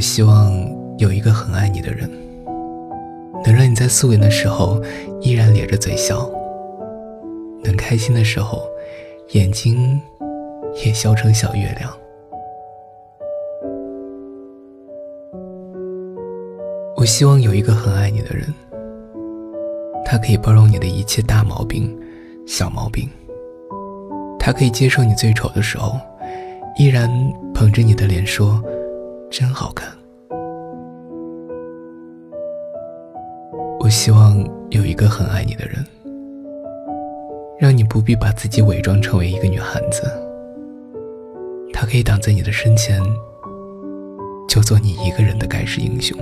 我希望有一个很爱你的人，能让你在素颜的时候依然咧着嘴笑，能开心的时候眼睛也笑成小月亮。我希望有一个很爱你的人，他可以包容你的一切大毛病、小毛病，他可以接受你最丑的时候，依然捧着你的脸说：“真好看。”我希望有一个很爱你的人，让你不必把自己伪装成为一个女汉子，他可以挡在你的身前，就做你一个人的盖世英雄。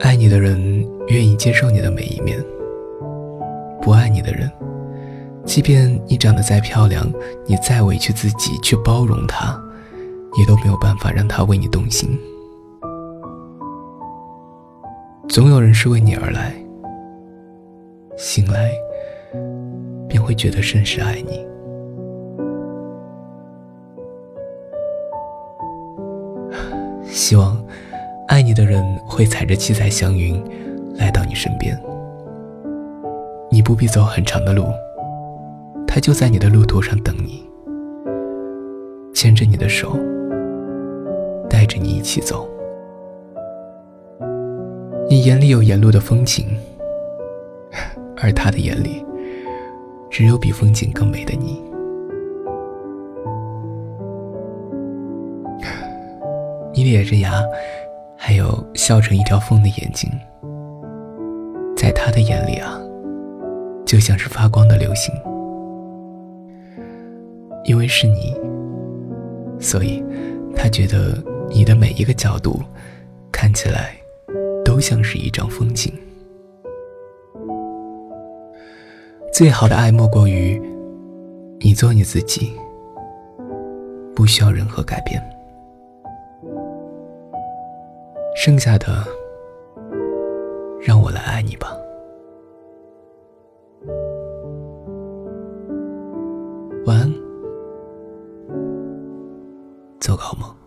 爱你的人愿意接受你的每一面，不爱你的人，即便你长得再漂亮，你再委屈自己去包容他，也都没有办法让他为你动心。总有人是为你而来，醒来便会觉得甚是爱你。希望。爱你的人会踩着七彩祥云来到你身边，你不必走很长的路，他就在你的路途上等你，牵着你的手，带着你一起走。你眼里有沿路的风景，而他的眼里只有比风景更美的你。你咧着牙。还有笑成一条缝的眼睛，在他的眼里啊，就像是发光的流星。因为是你，所以他觉得你的每一个角度看起来都像是一张风景。最好的爱莫过于你做你自己，不需要任何改变。剩下的，让我来爱你吧。晚安，做个好梦。